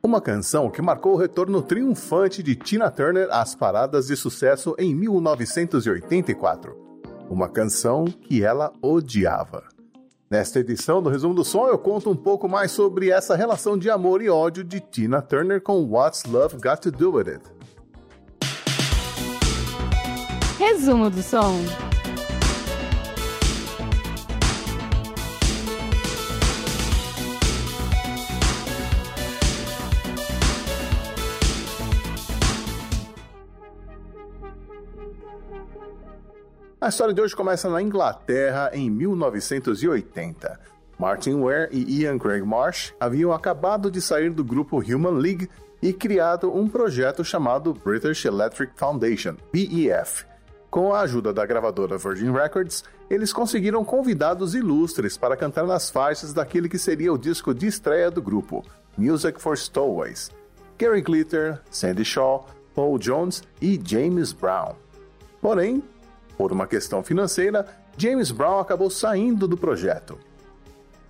Uma canção que marcou o retorno triunfante de Tina Turner às paradas de sucesso em 1984. Uma canção que ela odiava. Nesta edição do Resumo do Som, eu conto um pouco mais sobre essa relação de amor e ódio de Tina Turner com What's Love Got to Do With It. Resumo do Som. A história de hoje começa na Inglaterra em 1980. Martin Ware e Ian Craig Marsh haviam acabado de sair do grupo Human League e criado um projeto chamado British Electric Foundation, BEF. Com a ajuda da gravadora Virgin Records, eles conseguiram convidados ilustres para cantar nas faixas daquele que seria o disco de estreia do grupo, Music for Stowaways. Gary Glitter, Sandy Shaw, Paul Jones e James Brown. Porém, por uma questão financeira, James Brown acabou saindo do projeto.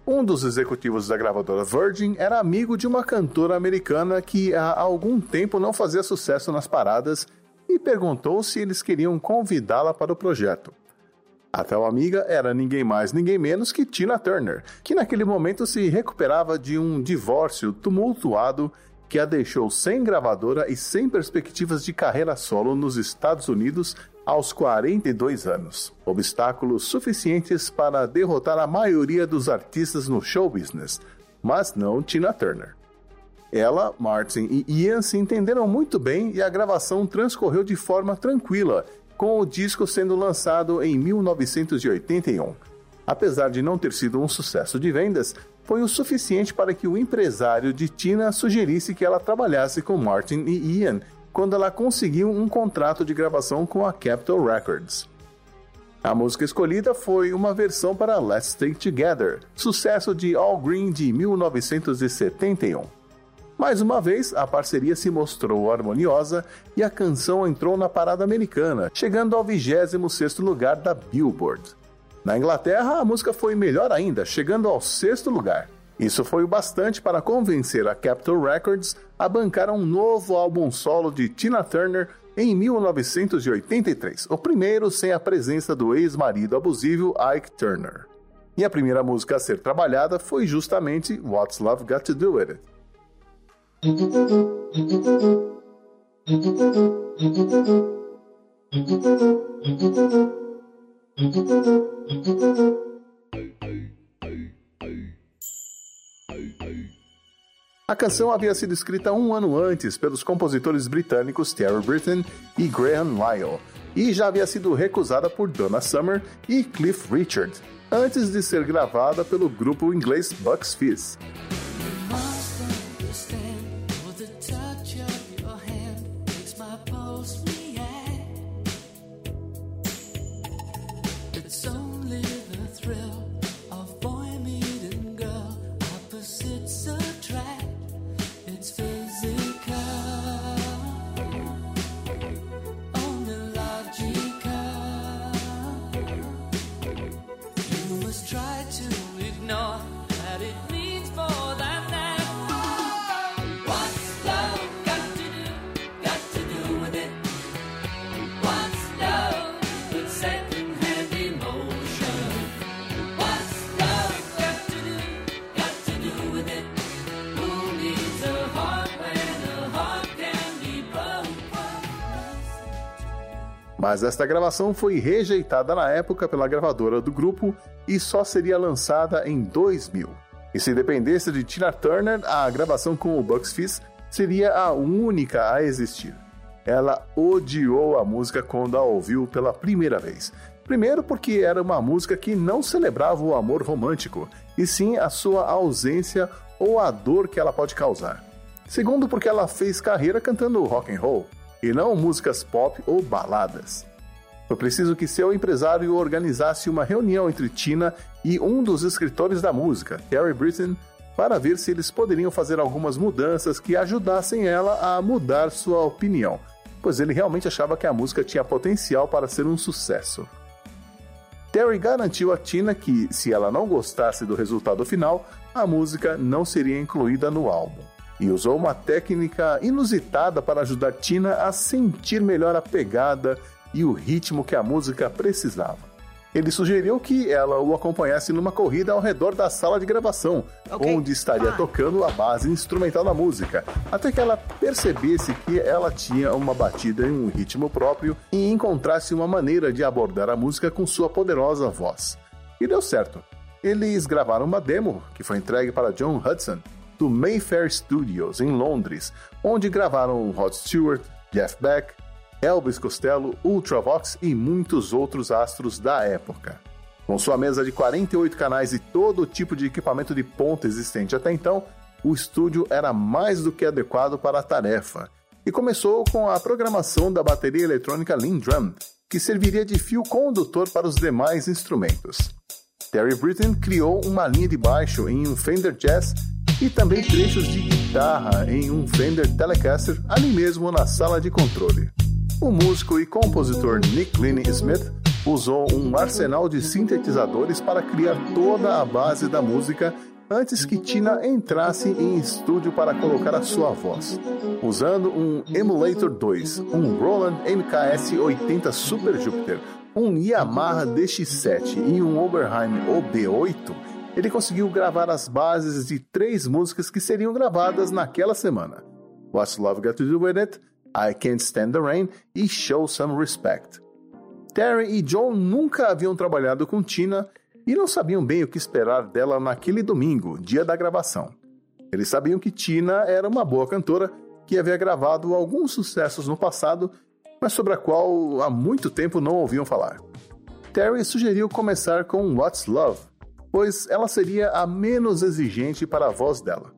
Um dos executivos da gravadora Virgin era amigo de uma cantora americana que há algum tempo não fazia sucesso nas paradas e perguntou se eles queriam convidá-la para o projeto. A tal amiga era ninguém mais, ninguém menos que Tina Turner, que naquele momento se recuperava de um divórcio tumultuado que a deixou sem gravadora e sem perspectivas de carreira solo nos Estados Unidos aos 42 anos. Obstáculos suficientes para derrotar a maioria dos artistas no show business, mas não Tina Turner. Ela, Martin e Ian se entenderam muito bem e a gravação transcorreu de forma tranquila, com o disco sendo lançado em 1981. Apesar de não ter sido um sucesso de vendas, foi o suficiente para que o empresário de Tina sugerisse que ela trabalhasse com Martin e Ian quando ela conseguiu um contrato de gravação com a Capitol Records. A música escolhida foi uma versão para Let's Stay Together, sucesso de All Green de 1971. Mais uma vez, a parceria se mostrou harmoniosa e a canção entrou na parada americana, chegando ao 26º lugar da Billboard. Na Inglaterra, a música foi melhor ainda, chegando ao sexto lugar. Isso foi o bastante para convencer a Capitol Records a bancar um novo álbum solo de Tina Turner em 1983, o primeiro sem a presença do ex-marido abusivo Ike Turner. E a primeira música a ser trabalhada foi justamente What's Love Got to Do With It. A canção havia sido escrita um ano antes pelos compositores britânicos Terry Britten e Graham Lyle, e já havia sido recusada por Donna Summer e Cliff Richard, antes de ser gravada pelo grupo inglês Bucks Fizz. Mas esta gravação foi rejeitada na época pela gravadora do grupo e só seria lançada em 2000. E se dependesse de Tina Turner, a gravação com o Bucks Fizz seria a única a existir. Ela odiou a música quando a ouviu pela primeira vez. Primeiro, porque era uma música que não celebrava o amor romântico, e sim a sua ausência ou a dor que ela pode causar. Segundo, porque ela fez carreira cantando rock and roll e não músicas pop ou baladas. Foi preciso que seu empresário organizasse uma reunião entre Tina e um dos escritores da música, Terry Britton, para ver se eles poderiam fazer algumas mudanças que ajudassem ela a mudar sua opinião, pois ele realmente achava que a música tinha potencial para ser um sucesso. Terry garantiu a Tina que, se ela não gostasse do resultado final, a música não seria incluída no álbum. e usou uma técnica inusitada para ajudar Tina a sentir melhor a pegada e o ritmo que a música precisava. Ele sugeriu que ela o acompanhasse numa corrida ao redor da sala de gravação, okay. onde estaria tocando a base instrumental da música, até que ela percebesse que ela tinha uma batida em um ritmo próprio e encontrasse uma maneira de abordar a música com sua poderosa voz. E deu certo. Eles gravaram uma demo que foi entregue para John Hudson, do Mayfair Studios, em Londres, onde gravaram Rod Stewart, Jeff Beck, Elvis Costello, Ultravox e muitos outros astros da época. Com sua mesa de 48 canais e todo tipo de equipamento de ponta existente até então, o estúdio era mais do que adequado para a tarefa e começou com a programação da bateria eletrônica Lindrum, que serviria de fio condutor para os demais instrumentos. Terry Britton criou uma linha de baixo em um Fender Jazz e também trechos de guitarra em um Fender Telecaster ali mesmo na sala de controle. O músico e compositor Nick Lynn Smith usou um arsenal de sintetizadores para criar toda a base da música antes que Tina entrasse em estúdio para colocar a sua voz. Usando um Emulator 2, um Roland MKS-80 Super Jupiter, um Yamaha DX7 e um Oberheim OB8, ele conseguiu gravar as bases de três músicas que seriam gravadas naquela semana: What's Love Got to Do With It, I Can't Stand the Rain e Show Some Respect. Terry e John nunca haviam trabalhado com Tina e não sabiam bem o que esperar dela naquele domingo, dia da gravação. Eles sabiam que Tina era uma boa cantora que havia gravado alguns sucessos no passado, mas sobre a qual há muito tempo não ouviam falar. Terry sugeriu começar com What's Love, pois ela seria a menos exigente para a voz dela.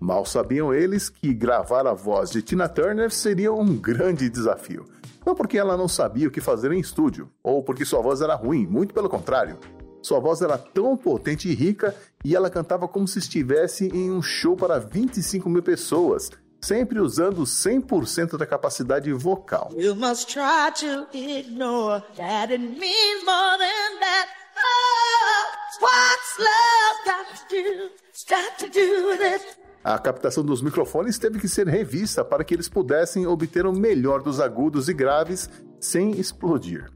Mal sabiam eles que gravar a voz de Tina Turner seria um grande desafio. Não porque ela não sabia o que fazer em estúdio, ou porque sua voz era ruim, muito pelo contrário. Sua voz era tão potente e rica e ela cantava como se estivesse em um show para 25 mil pessoas, sempre usando 100% da capacidade vocal. You must try to ignore that it means more than that. Oh, what's love got to do? Got to do with it. A captação dos microfones teve que ser revista para que eles pudessem obter o melhor dos agudos e graves sem explodir.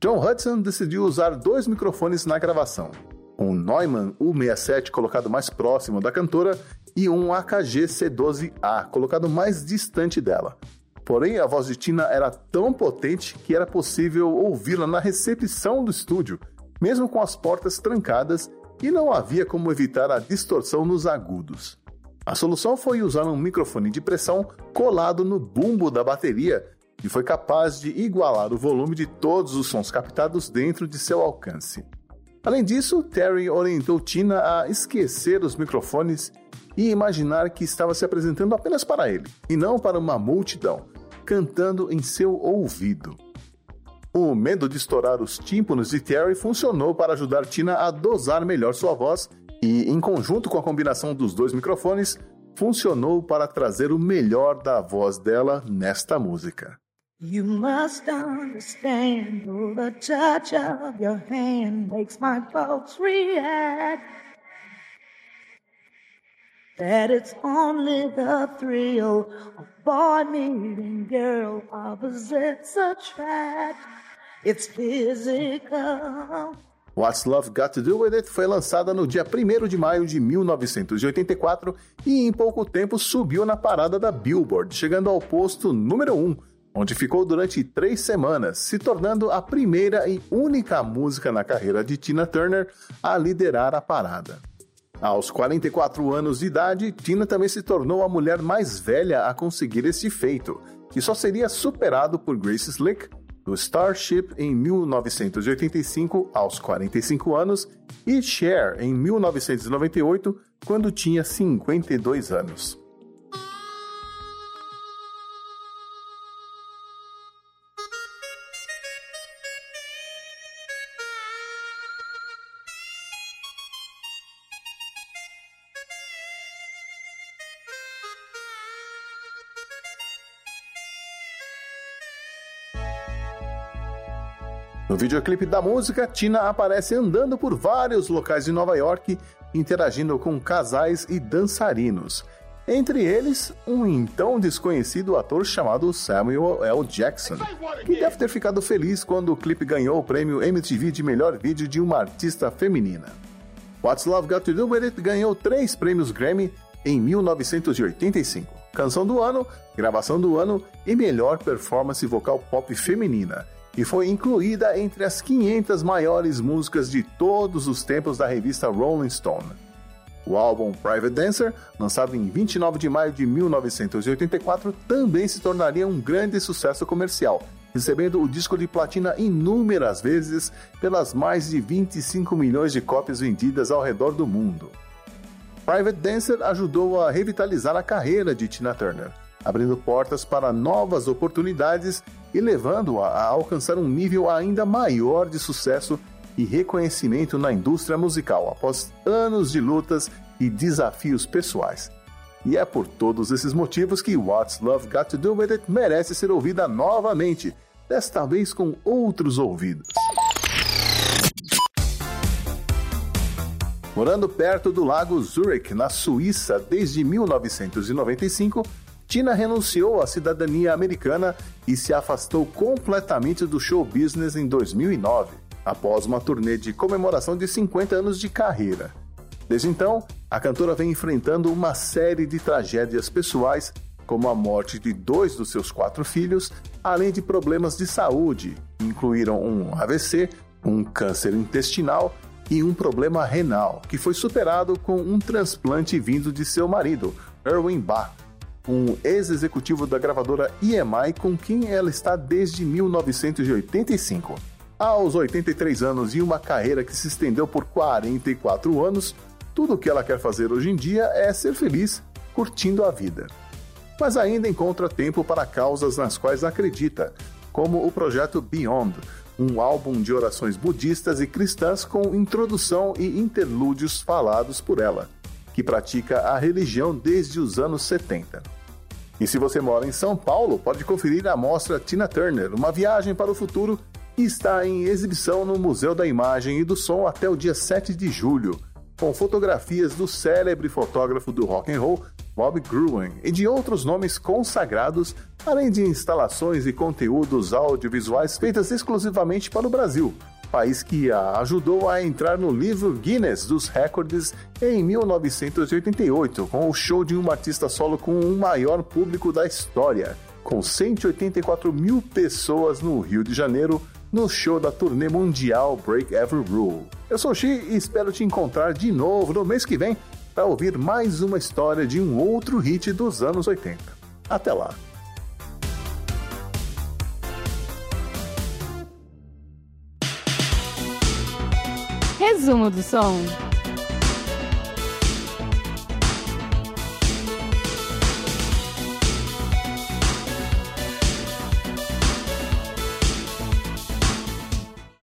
John Hudson decidiu usar dois microfones na gravação, um Neumann U67 colocado mais próximo da cantora e um AKG C12A colocado mais distante dela. Porém, a voz de Tina era tão potente que era possível ouvi-la na recepção do estúdio, mesmo com as portas trancadas, e não havia como evitar a distorção nos agudos. A solução foi usar um microfone de pressão colado no bumbo da bateria e foi capaz de igualar o volume de todos os sons captados dentro de seu alcance. Além disso, Terry orientou Tina a esquecer os microfones e imaginar que estava se apresentando apenas para ele, e não para uma multidão, cantando em seu ouvido. O medo de estourar os tímpanos de Terry funcionou para ajudar Tina a dosar melhor sua voz e, em conjunto com a combinação dos dois microfones, funcionou para trazer o melhor da voz dela nesta música. You must understand the touch of your hand makes my react. That it's only the thrill of boy meeting girl opposites attract. It's physical. What's Love Got to Do With It foi lançada no dia 1 de maio de 1984 e em pouco tempo subiu na parada da Billboard, chegando ao posto número 1, onde ficou durante três semanas, se tornando a primeira e única música na carreira de Tina Turner a liderar a parada. Aos 44 anos de idade, Tina também se tornou a mulher mais velha a conseguir esse feito, que só seria superado por Grace Slick do Starship em 1985 aos 45 anos e Cher em 1998 quando tinha 52 anos. No videoclipe da música, Tina aparece andando por vários locais de Nova York, interagindo com casais e dançarinos. Entre eles, um então desconhecido ator chamado Samuel L. Jackson, que deve ter ficado feliz quando o clipe ganhou o prêmio MTV de melhor vídeo de uma artista feminina. What's Love Got to Do With It ganhou três prêmios Grammy em 1985: Canção do Ano, Gravação do Ano e Melhor Performance Vocal Pop Feminina, e foi incluída entre as 500 maiores músicas de todos os tempos da revista Rolling Stone. O álbum Private Dancer, lançado em 29 de maio de 1984, também se tornaria um grande sucesso comercial, recebendo o disco de platina inúmeras vezes pelas mais de 25 milhões de cópias vendidas ao redor do mundo. Private Dancer ajudou a revitalizar a carreira de Tina Turner, abrindo portas para novas oportunidades e levando-a a alcançar um nível ainda maior de sucesso e reconhecimento na indústria musical após anos de lutas e desafios pessoais. E é por todos esses motivos que What's Love Got to Do With It merece ser ouvida novamente, desta vez com outros ouvidos. Morando perto do lago Zurich, na Suíça, desde 1995, Tina renunciou à cidadania americana e se afastou completamente do show business em 2009 após uma turnê de comemoração de 50 anos de carreira. Desde então, a cantora vem enfrentando uma série de tragédias pessoais, como a morte de dois dos seus quatro filhos, além de problemas de saúde, que incluíram um AVC, um câncer intestinal e um problema renal, que foi superado com um transplante vindo de seu marido, Erwin Bach, um ex-executivo da gravadora EMI com quem ela está desde 1985. Aos 83 anos e uma carreira que se estendeu por 44 anos, tudo o que ela quer fazer hoje em dia é ser feliz, curtindo a vida. Mas ainda encontra tempo para causas nas quais acredita, como o projeto Beyond, um álbum de orações budistas e cristãs com introdução e interlúdios falados por ela, que pratica a religião desde os anos 70. E se você mora em São Paulo, pode conferir a mostra Tina Turner, uma viagem para o futuro e está em exibição no Museu da Imagem e do Som até o dia 7 de julho, com fotografias do célebre fotógrafo do rock and roll Bob Gruen e de outros nomes consagrados, além de instalações e conteúdos audiovisuais feitas exclusivamente para o Brasil, país que a ajudou a entrar no livro Guinness dos Recordes em 1988, com o show de uma artista solo com o maior público da história, com 184 mil pessoas no Rio de Janeiro no show da turnê mundial Break Every Rule. Eu sou o Xi e espero te encontrar de novo no mês que vem para ouvir mais uma história de um outro hit dos anos 80. Até lá! Resumo do som.